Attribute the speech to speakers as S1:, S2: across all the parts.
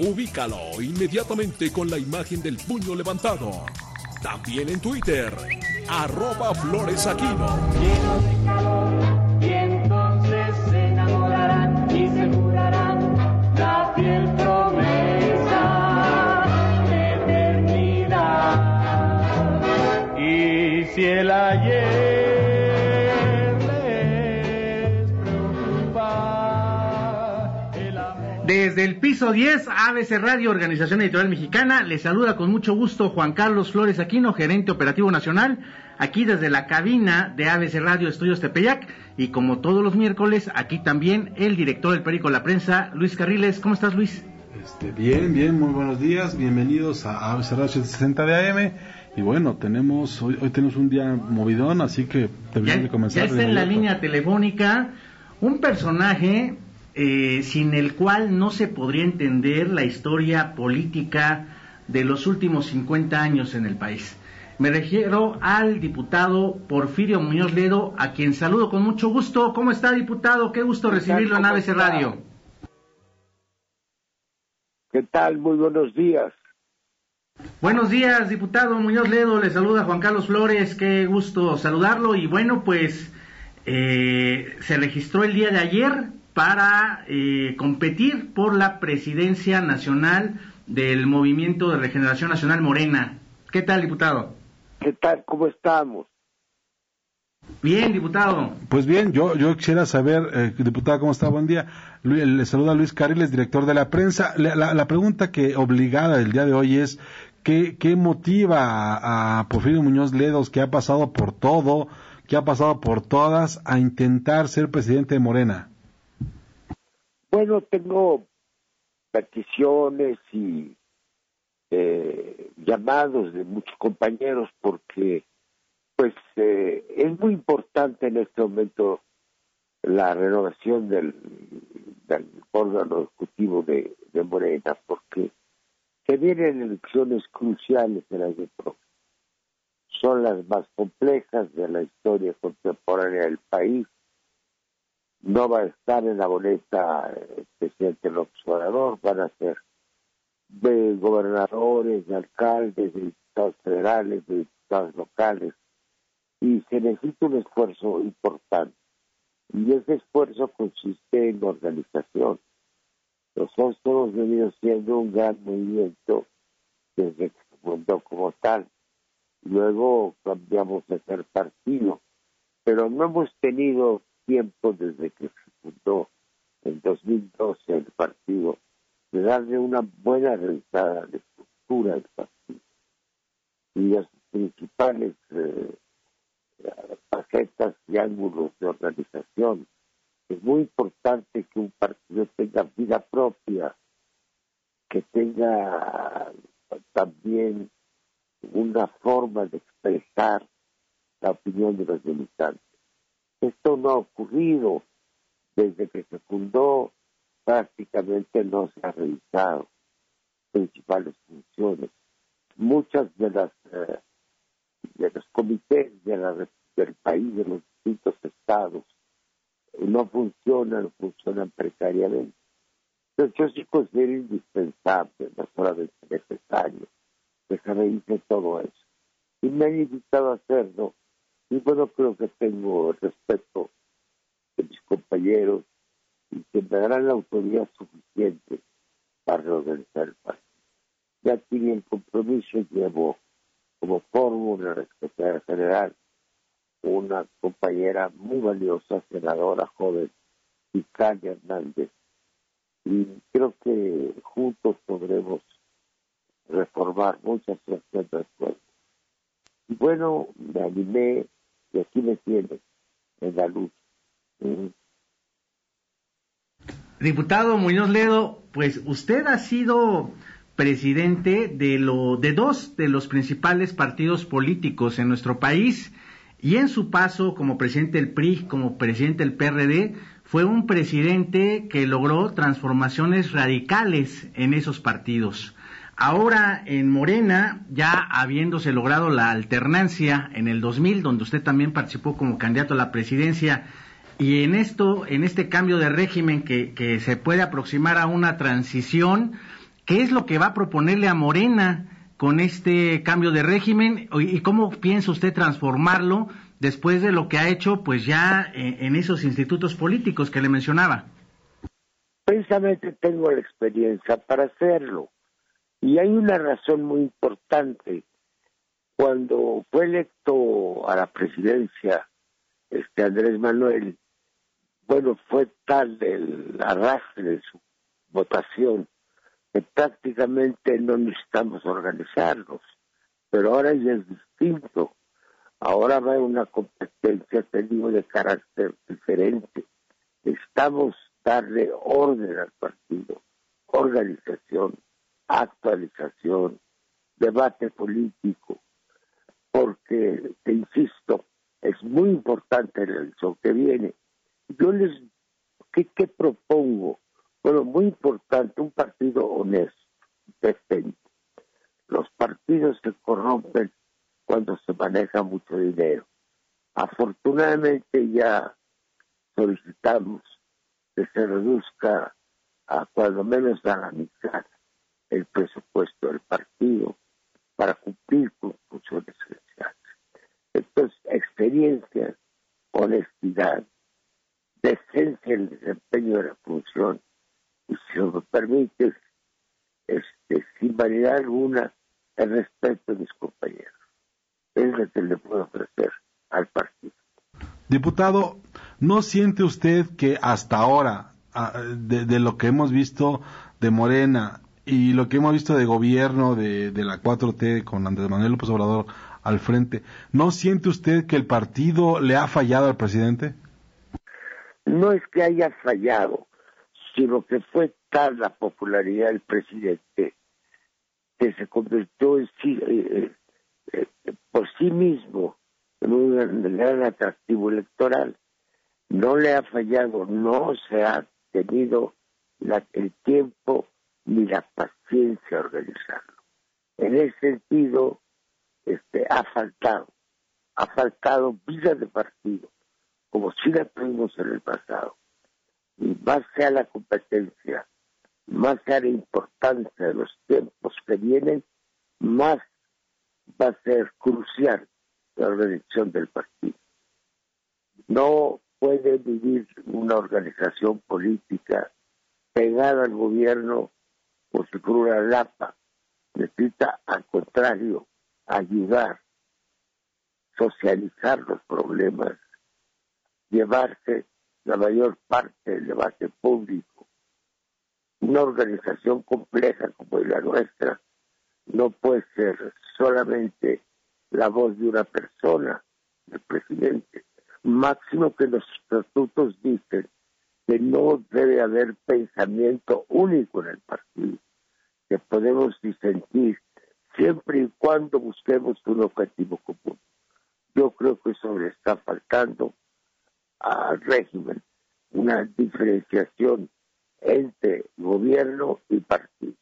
S1: Ubícalo inmediatamente con la imagen del puño levantado. También en Twitter, arroba floresaquino.
S2: y entonces se enamorarán y se jurarán la fiel promesa de eternidad. Y si el ayer
S3: Desde el piso 10, ABC Radio, Organización Editorial Mexicana, les saluda con mucho gusto Juan Carlos Flores Aquino, gerente operativo nacional, aquí desde la cabina de ABC Radio Estudios Tepeyac, y como todos los miércoles, aquí también el director del periódico La Prensa, Luis Carriles. ¿Cómo estás, Luis?
S4: Este, bien, bien, muy buenos días, bienvenidos a ABC Radio 60 de AM. Y bueno, tenemos hoy, hoy tenemos un día movidón, así que
S3: Ya,
S4: deberíamos de comenzar.
S3: ya está en la línea telefónica un personaje eh, sin el cual no se podría entender la historia política de los últimos 50 años en el país. Me refiero al diputado Porfirio Muñoz Ledo, a quien saludo con mucho gusto. ¿Cómo está, diputado? Qué gusto recibirlo en
S5: ¿Cómo
S3: ABC? Radio.
S5: ¿Qué tal? Muy buenos días.
S3: Buenos días, diputado Muñoz Ledo. Le saluda Juan Carlos Flores. Qué gusto saludarlo. Y bueno, pues eh, se registró el día de ayer para eh, competir por la presidencia nacional del Movimiento de Regeneración Nacional Morena. ¿Qué tal, diputado?
S5: ¿Qué tal? ¿Cómo estamos?
S3: Bien, diputado.
S4: Pues bien, yo, yo quisiera saber, eh, diputada, ¿cómo está? Buen día. Lu- Le saluda Luis Carriles, director de la prensa. La, la- la pregunta que obligada del día de hoy es, ¿qué, qué motiva a, a Porfirio Muñoz Ledos, que ha pasado por todo, que ha pasado por todas, a intentar ser presidente de Morena?
S5: Bueno, tengo peticiones y eh, llamados de muchos compañeros porque pues eh, es muy importante en este momento la renovación del, del órgano ejecutivo de, de Morena porque se vienen elecciones cruciales el año próximo. Son las más complejas de la historia contemporánea del país no va a estar en la boleta el presidente López Obrador, van a ser de gobernadores, de alcaldes, de diputados federales, de diputados locales, y se necesita un esfuerzo importante. Y ese esfuerzo consiste en organización. Nosotros hemos venido siendo un gran movimiento desde que se fundó como tal. Luego cambiamos de ser partido, pero no hemos tenido tiempo desde que se fundó en 2012 el partido de darle una buena revisada a la estructura del partido y las principales eh, facetas y ángulos de organización. Es muy importante que un partido tenga vida propia, que tenga también una forma de expresar la opinión de los militantes. Esto no ha ocurrido desde que se fundó, prácticamente no se ha revisado principales funciones. Muchas de las eh, de los comités de la, del país, de los distintos estados, no funcionan, funcionan precariamente. Entonces yo sí considero indispensable, no solamente necesario, que se revise todo eso. Y me han invitado a hacerlo y bueno, creo que tengo el respeto de mis compañeros y que me darán la autoridad suficiente para reorganizar el partido. Ya tiene el compromiso llevo como fórmula la Secretaría General una compañera muy valiosa, senadora joven, Italia Hernández. Y creo que juntos podremos reformar muchas del pueblo. Y bueno, me animé y en la. Mm.
S3: Diputado Muñoz Ledo, pues usted ha sido presidente de, lo, de dos de los principales partidos políticos en nuestro país y en su paso como presidente del PRI, como presidente del PRD, fue un presidente que logró transformaciones radicales en esos partidos. Ahora en Morena, ya habiéndose logrado la alternancia en el 2000, donde usted también participó como candidato a la presidencia, y en esto, en este cambio de régimen que, que se puede aproximar a una transición, ¿qué es lo que va a proponerle a Morena con este cambio de régimen y cómo piensa usted transformarlo después de lo que ha hecho, pues ya en, esos institutos políticos que le mencionaba?
S5: Precisamente tengo la experiencia para hacerlo y hay una razón muy importante. Cuando fue electo a la presidencia este Andrés Manuel, bueno, fue tal el arrastre de su votación que prácticamente no necesitamos organizarnos. Pero ahora es distinto. Ahora va una competencia, te digo, de carácter diferente. Estamos darle orden al partido, organización, actualización, debate político, porque, te insisto, es muy importante la elección que viene. Yo les, ¿qué, propongo? Bueno, muy importante, un partido honesto, decente. Los partidos se corrompen cuando se maneja mucho dinero. Afortunadamente ya solicitamos que se reduzca a cuando menos a la mitad el presupuesto del partido para cumplir con funciones esenciales. Entonces, experiencia, honestidad, decencia en el desempeño de la función y, si me permites, este, sin variedad alguna, el respeto de mis compañeros. Es lo que le puedo ofrecer al partido.
S4: Diputado, ¿no siente usted que hasta ahora, ah, de, de lo que hemos visto de Morena, y lo que hemos visto de gobierno de, la 4T con Andrés Manuel López Obrador al frente, ¿no siente usted que el partido le ha fallado al presidente?
S5: No es que haya fallado, sino que fue tal la popularidad del presidente que se convirtió en sí, eh, eh, por sí mismo en un gran atractivo electoral. No le ha fallado, no se ha tenido la, el tiempo ni la paciencia a organizarlo. En ese sentido, este, ha faltado, ha faltado vida de partido, como si la tuvimos en el pasado. Y más sea la competencia, más sea la importancia de los tiempos que vienen, más va a ser crucial la organización del partido. No puede vivir una organización política pegada al gobierno por si fuera una lapa. Necesita, al contrario, ayudar, socializar los problemas, llevarse la mayor parte del debate público. Una organización compleja como la nuestra no puede ser solamente la voz de una persona, del presidente. Máximo que los estatutos dicen que no debe haber pensamiento único en el partido, que podemos disentir siempre y cuando busquemos un objetivo común. Yo creo que eso le está faltando al régimen, una diferenciación entre gobierno y partido.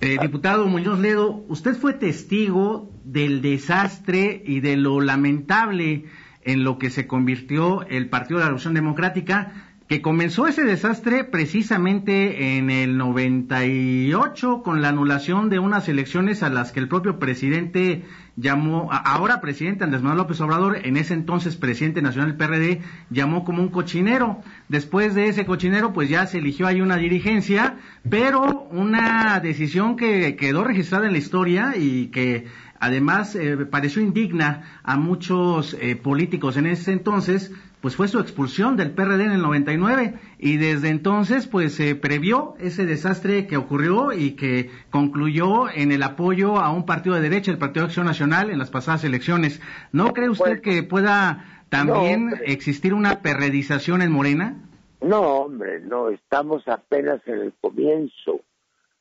S3: Eh, diputado Muñoz Ledo, usted fue testigo del desastre y de lo lamentable en lo que se convirtió el Partido de la Revolución Democrática, que comenzó ese desastre precisamente en el 98 con la anulación de unas elecciones a las que el propio presidente llamó, ahora presidente Andrés Manuel López Obrador, en ese entonces presidente nacional del PRD, llamó como un cochinero. Después de ese cochinero, pues ya se eligió ahí una dirigencia, pero una decisión que quedó registrada en la historia y que además eh, pareció indigna a muchos eh, políticos en ese entonces, pues fue su expulsión del PRD en el 99 y desde entonces pues se previó ese desastre que ocurrió y que concluyó en el apoyo a un partido de derecha, el Partido de Acción Nacional, en las pasadas elecciones. ¿No cree usted que pueda también
S5: no,
S3: existir una perredización en Morena?
S5: No, hombre, no, estamos apenas en el comienzo.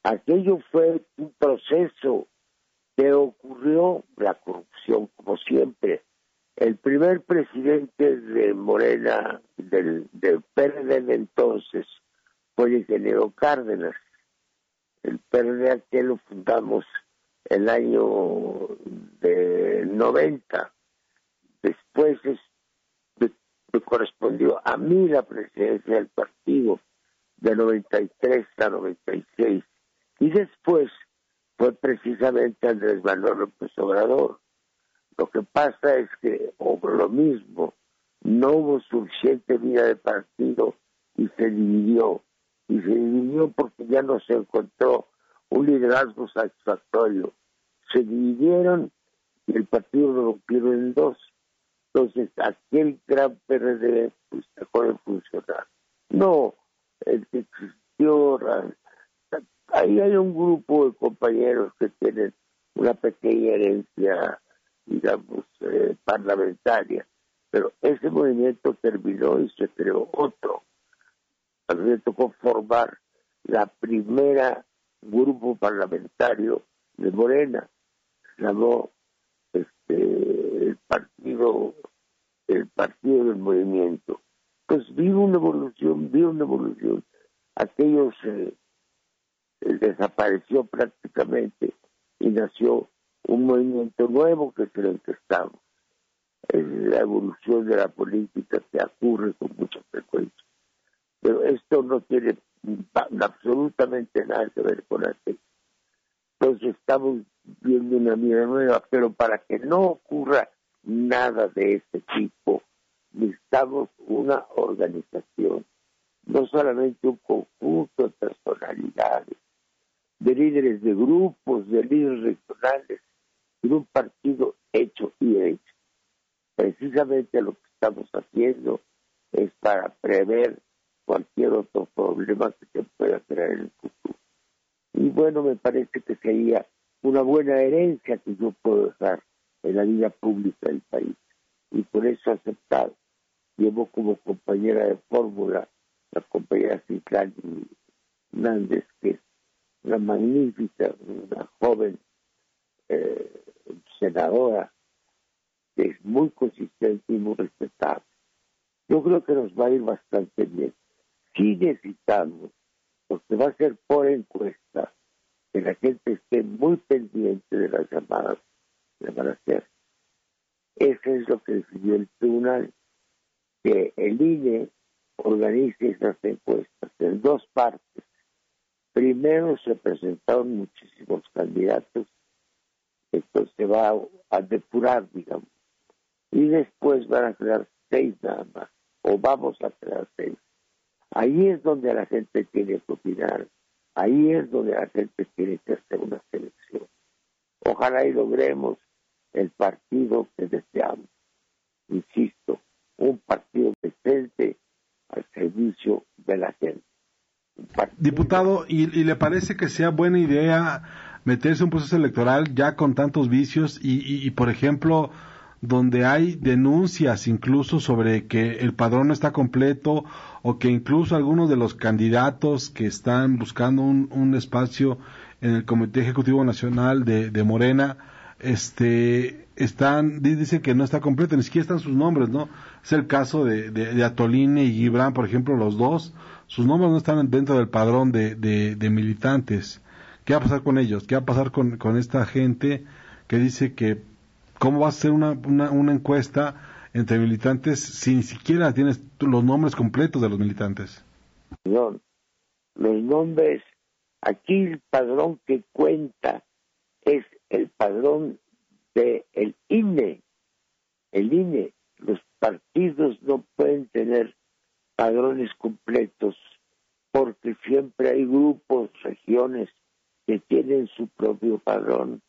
S5: Aquello fue un proceso que ocurrió la corrupción, como siempre. El primer presidente de Morena, del, del PRD de entonces, fue el ingeniero Cárdenas. El PRD que lo fundamos el año de 90. Después me correspondió a mí la presidencia del partido de 93 a 96. Y después fue precisamente Andrés Manuel López Obrador. Lo que pasa es que, o lo mismo, no hubo suficiente vida de partido y se dividió. Y se dividió porque ya no se encontró un liderazgo satisfactorio. Se dividieron y el partido lo rompieron en dos. Entonces, aquel gran PRD pues, dejó de funcionar. No, el que existió ahí hay un grupo de compañeros que tienen una pequeña herencia, digamos, eh, parlamentaria, pero ese movimiento terminó y se creó otro. A mí me tocó formar la primera grupo parlamentario de Morena, se llamó este, el partido el partido del movimiento. Pues vi una evolución, vi una evolución. Aquellos eh, desapareció prácticamente y nació un movimiento nuevo que es el que estamos. Es la evolución de la política que ocurre con mucha frecuencia. Pero esto no tiene absolutamente nada que ver con aquello. Entonces estamos viendo una vida nueva, pero para que no ocurra nada de este tipo, necesitamos una organización, no solamente un conjunto de personalidades, de líderes de grupos, de líderes regionales, y un partido hecho y hecho. Precisamente lo que estamos haciendo es para prever cualquier otro problema que se pueda crear en el futuro. Y bueno, me parece que sería una buena herencia que yo puedo dejar en la vida pública del país. Y por eso he aceptado. Llevo como compañera de fórmula la compañera Citlán Hernández, que es una magnífica, una joven eh, senadora que es muy consistente y muy respetada. Yo creo que nos va a ir bastante bien. Si necesitamos, porque va a ser por encuesta, que la gente esté muy pendiente de las llamadas que van a hacer. Eso es lo que decidió el tribunal, que el INE organice esas encuestas en dos partes Primero se presentaron muchísimos candidatos, esto se va a depurar, digamos, y después van a quedar seis nada más, o vamos a quedar seis. Ahí es donde la gente tiene que opinar, ahí es donde la gente tiene que hacer una selección. Ojalá y logremos el partido que deseamos. Insisto, un partido decente al servicio de la gente.
S4: Diputado, ¿y, le parece que sea buena idea meterse un proceso electoral ya con tantos vicios y, por ejemplo, donde hay denuncias incluso sobre que el padrón no está completo o que incluso algunos de los candidatos que están buscando un, espacio en el Comité Ejecutivo Nacional de, Morena, este, están, dicen que no está completo, ni siquiera están sus nombres, ¿no? Es el caso de, de Atoline y Gibran, por ejemplo, los dos sus nombres no están dentro del padrón de, de, militantes. ¿Qué va a pasar con ellos? ¿Qué va a pasar con, con esta gente que dice que cómo va a ser una, una, encuesta entre militantes si ni siquiera tienes los nombres completos de los militantes?
S5: Los nombres, aquí el padrón que cuenta es el padrón de el INE. El INE, los partidos no pueden tener padrones completos, porque siempre hay grupos, regiones que tienen su propio padrón.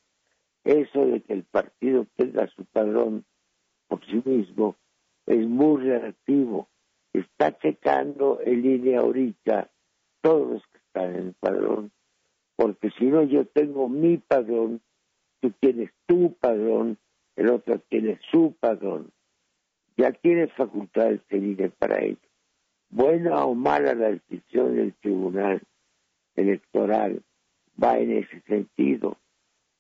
S5: Eso de que el partido tenga su padrón por sí mismo es muy relativo. Está checando en línea ahorita todos los que están en el padrón, porque si no yo tengo mi padrón, tú tienes tu padrón, el otro tiene su padrón. Ya tienes facultades de para ello buena o mala la decisión del tribunal electoral va en ese sentido,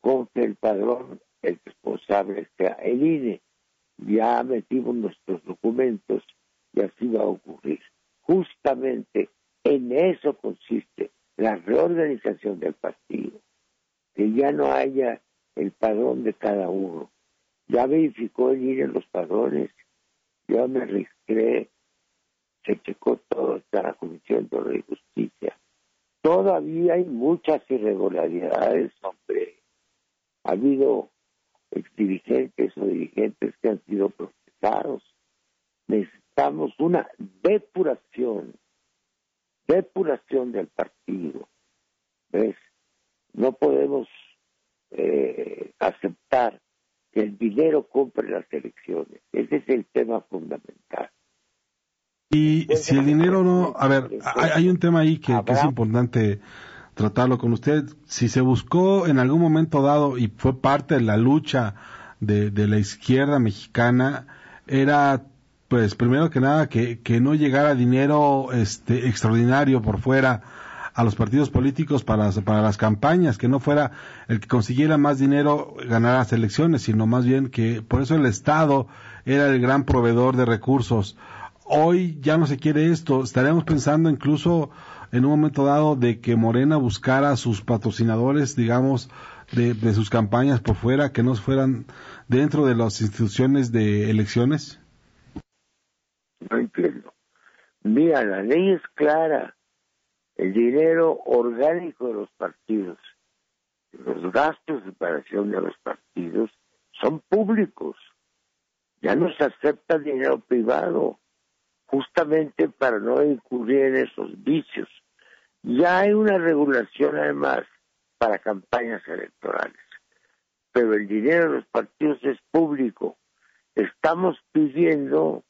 S5: con que el padrón, el responsable sea el INE. Ya metimos nuestros documentos y así va a ocurrir. Justamente en eso consiste la reorganización del partido, que ya no haya el padrón de cada uno. Ya verificó el INE los padrones, ya me registré, se checó todo, está la Comisión de Justicia. Todavía hay muchas irregularidades, hombre. Ha habido dirigentes o dirigentes que han sido procesados. Necesitamos una depuración depuración del partido. ¿Ves? No podemos eh, aceptar que el dinero compre las elecciones. Ese es el tema fundamental.
S4: Y si el dinero no, a ver, hay, un tema ahí que, es importante tratarlo con usted. Si se buscó en algún momento dado y fue parte de la lucha de, de la izquierda mexicana, era pues primero que nada que, que no llegara dinero este extraordinario por fuera a los partidos políticos para, para las campañas, que no fuera el que consiguiera más dinero ganar las elecciones, sino más bien que por eso el Estado era el gran proveedor de recursos. Hoy ya no se quiere esto, estaremos pensando incluso en un momento dado de que Morena buscara a sus patrocinadores, digamos, de, de sus campañas por fuera, que no fueran dentro de las instituciones de elecciones.
S5: No entiendo. Mira, la ley es clara. El dinero orgánico de los partidos, los gastos de operación de los partidos son públicos. Ya no se acepta dinero privado, justamente para no incurrir en esos vicios. Ya hay una regulación además para campañas electorales, pero el dinero de los partidos es público. Estamos pidiendo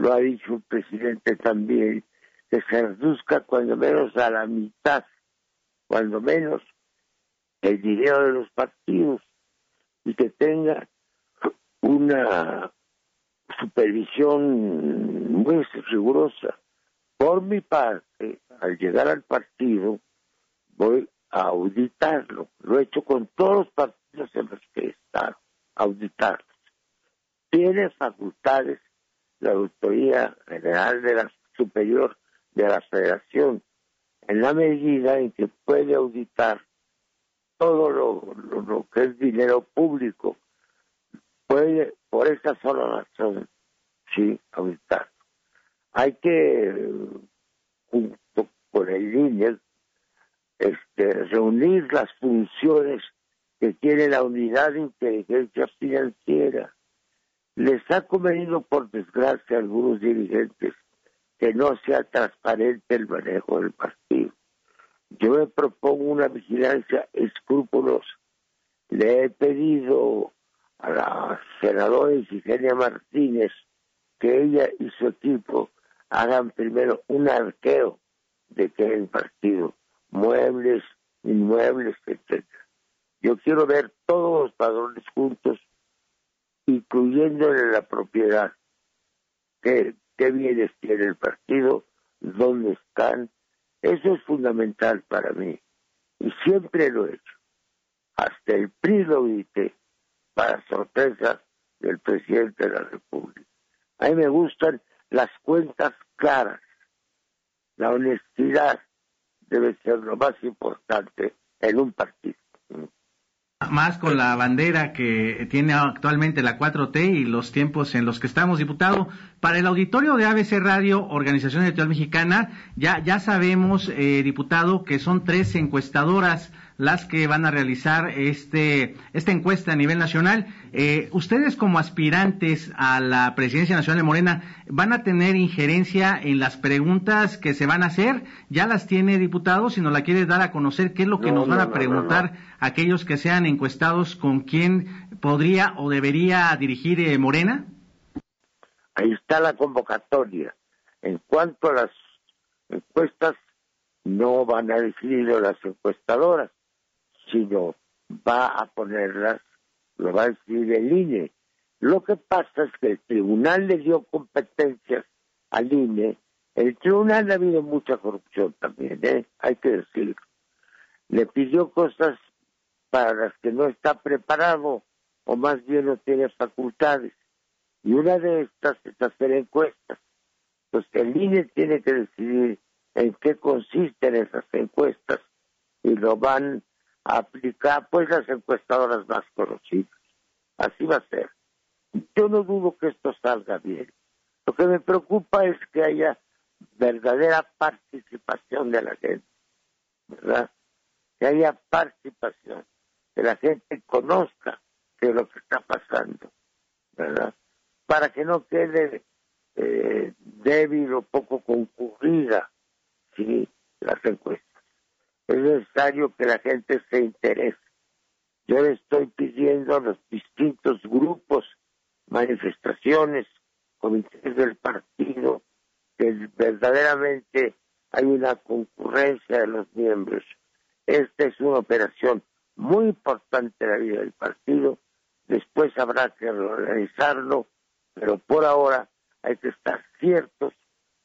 S5: lo ha dicho el presidente también, que se reduzca cuando menos a la mitad, cuando menos el dinero de los partidos y que tenga una supervisión muy rigurosa. Por mi parte, al llegar al partido, voy a auditarlo. Lo he hecho con todos los partidos en los que he estado, auditarlos. Tiene facultades la Auditoría General de la Superior de la Federación, en la medida en que puede auditar todo lo, que es dinero público, puede, por esa sola razón, sí, auditar. Hay que, junto con el INE, este, reunir las funciones que tiene la unidad de inteligencia financiera les ha convenido, por desgracia, a algunos dirigentes que no sea transparente el manejo del partido. Yo me propongo una vigilancia escrupulosa. Le he pedido a la senadora Ifigenia Martínez que ella y su equipo hagan primero un arqueo de que el partido, muebles, inmuebles, etc. Yo quiero ver todos los padrones juntos incluyéndole la propiedad. ¿Qué, qué bienes tiene el partido? ¿Dónde están? Eso es fundamental para mí. Y siempre lo he hecho. Hasta el PRI lo audité, para sorpresa del presidente de la República. A mí me gustan las cuentas claras. La honestidad debe ser lo más importante en un partido
S3: más con la bandera que tiene actualmente la 4T y los tiempos en los que estamos, diputado. Para el auditorio de ABC Radio, Organización Electoral Mexicana, ya, ya sabemos, eh, diputado, que son tres encuestadoras las que van a realizar este, esta encuesta a nivel nacional. Eh, ustedes como aspirantes a la presidencia nacional de Morena, ¿van a tener injerencia en las preguntas que se van a hacer? ¿Ya las tiene diputado? Si nos la quiere dar a conocer, ¿qué es lo que nos van a preguntar aquellos que sean encuestados con quién podría o debería dirigir eh, Morena?
S5: Ahí está la convocatoria. En cuanto a las encuestas, no van a decidir las encuestadoras sino va a ponerlas, lo va a decir el INE. Lo que pasa es que el tribunal le dio competencias al INE. El tribunal ha habido mucha corrupción también, ¿eh? hay que decirlo. le pidió cosas para las que no está preparado o más bien no tiene facultades. Y una de estas es hacer encuestas. Pues el INE tiene que decidir en qué consisten esas encuestas y lo van a aplicar pues las encuestadoras más conocidas. Así va a ser. Yo no dudo que esto salga bien. Lo que me preocupa es que haya verdadera participación de la gente, ¿verdad? Que haya participación, que la gente conozca qué es lo que está pasando, ¿verdad? Para que no quede eh, débil o poco concurrida, ¿sí? Las encuestas. Es necesario que la gente se interese. Yo le estoy pidiendo a los distintos grupos, manifestaciones, comités del partido, que verdaderamente hay una concurrencia de los miembros. Esta es una operación muy importante en la vida del partido. Después habrá que realizarlo, pero por ahora hay que estar ciertos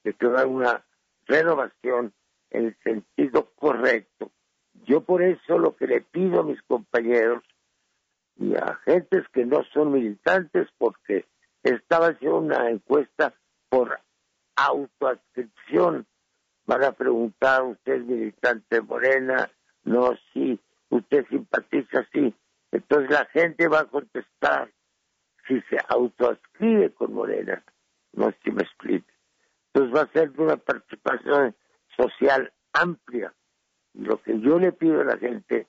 S5: de que va a haber una renovación en el sentido correcto. Yo por eso lo que le pido a mis compañeros y a gentes que no son militantes, porque estaba haciendo una encuesta por autoadscripción. Van a preguntar, ¿usted es militante Morena? No, sí. ¿Usted simpatiza? Sí. Entonces la gente va a contestar si se autoadscribe con Morena. No sé si me explique. Entonces va a ser una participación social amplia. Lo que yo le pido a la gente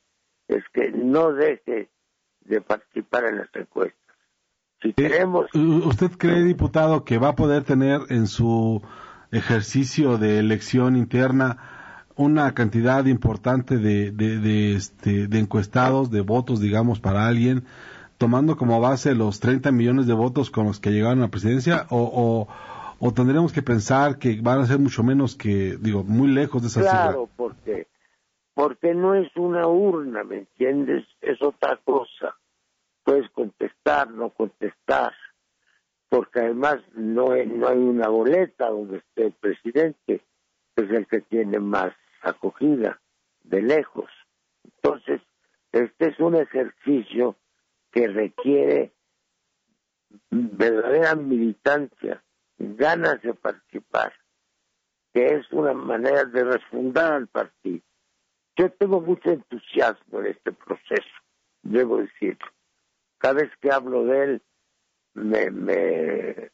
S5: es que no deje de participar en las encuestas. Si queremos...
S4: ¿Usted cree, diputado, que va a poder tener en su ejercicio de elección interna una cantidad importante de, de, este, de encuestados, de votos, digamos, para alguien, tomando como base los 30 millones de votos con los que llegaron a la presidencia? ¿O, o, tendremos que pensar que van a ser mucho menos que, digo, muy lejos de esa
S5: claro, porque porque no es una urna, ¿me entiendes? Es otra cosa puedes contestar, no contestar, porque además no hay, no hay una boleta donde esté el presidente, es el que tiene más acogida, de lejos. Entonces, este es un ejercicio que requiere verdadera militancia, ganas de participar, que es una manera de refundar al partido. Yo tengo mucho entusiasmo en este proceso, debo decirlo cada vez que hablo de él me, me,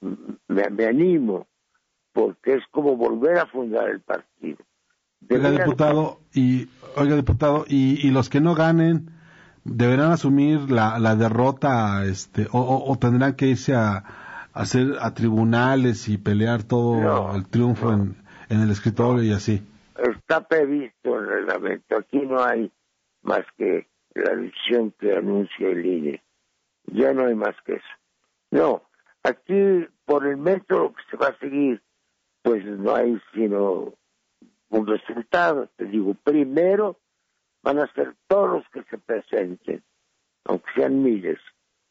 S5: me, animo, porque es como volver a fundar el partido.
S4: oiga, diputado, y, oiga, diputado, y, y los que no ganen, deberán asumir la, la derrota este o, o, tendrán que irse a, hacer a tribunales y pelear todo el triunfo en, en, el escritorio y así.
S5: Está previsto el reglamento. Aquí no hay más que la elección que anuncia el INE ya no hay más que eso. No, aquí por el método que se va a seguir, pues no hay sino un resultado. Te digo, primero van a ser todos los que se presenten, aunque sean miles.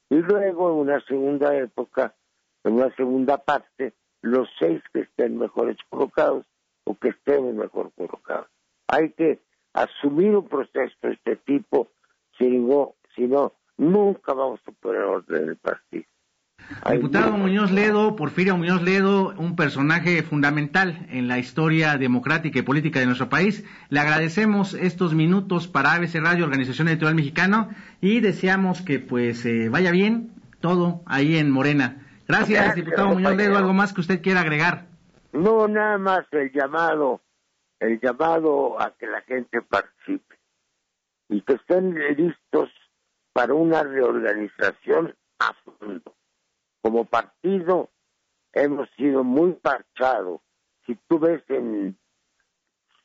S5: Y luego, en una segunda época, en una segunda parte, los seis que estén mejores colocados o que estén mejor colocados. Hay que asumir un proceso de este tipo, si no, nunca vamos a poder orden el partido.
S3: Diputado Muñoz Ledo, Porfirio Muñoz Ledo, un personaje fundamental en la historia democrática y política de nuestro país. Le agradecemos estos minutos para ABC Radio, Organización Editorial Mexicano, y deseamos que pues eh, vaya bien todo ahí en Morena. Gracias, diputado Muñoz Ledo. ¿Algo más que usted quiera agregar?
S5: No, nada más el llamado, el llamado a que la gente participe y que estén listos para una reorganización a fondo. Como partido hemos sido muy parchados. Si tú ves en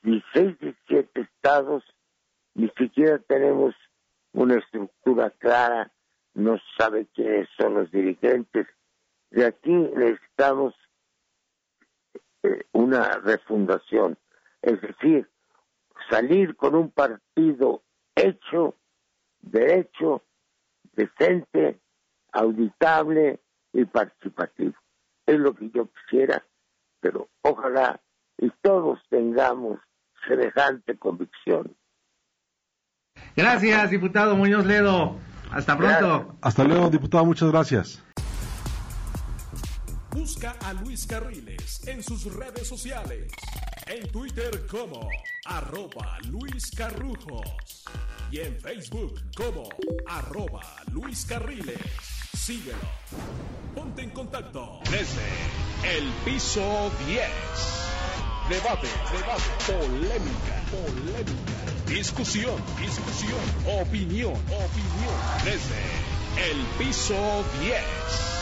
S5: 16, 17 estados, ni siquiera tenemos una estructura clara, no sabe quiénes son los dirigentes. De aquí necesitamos eh, una refundación, es decir, salir con un partido hecho derecho, decente, auditable y participativo. Es lo que yo quisiera, pero ojalá y todos tengamos semejante convicción.
S3: Gracias, diputado Muñoz Ledo. Hasta pronto.
S4: Hasta luego, diputado, muchas gracias.
S1: Busca a Luis Carriles en sus redes sociales. En Twitter como arroba Luis Carrujos. Y en Facebook como arroba Luis Carriles. Síguelo. Ponte en contacto desde el piso 10. Debate, debate, polémica, polémica. Discusión, discusión, opinión, opinión. Desde el piso 10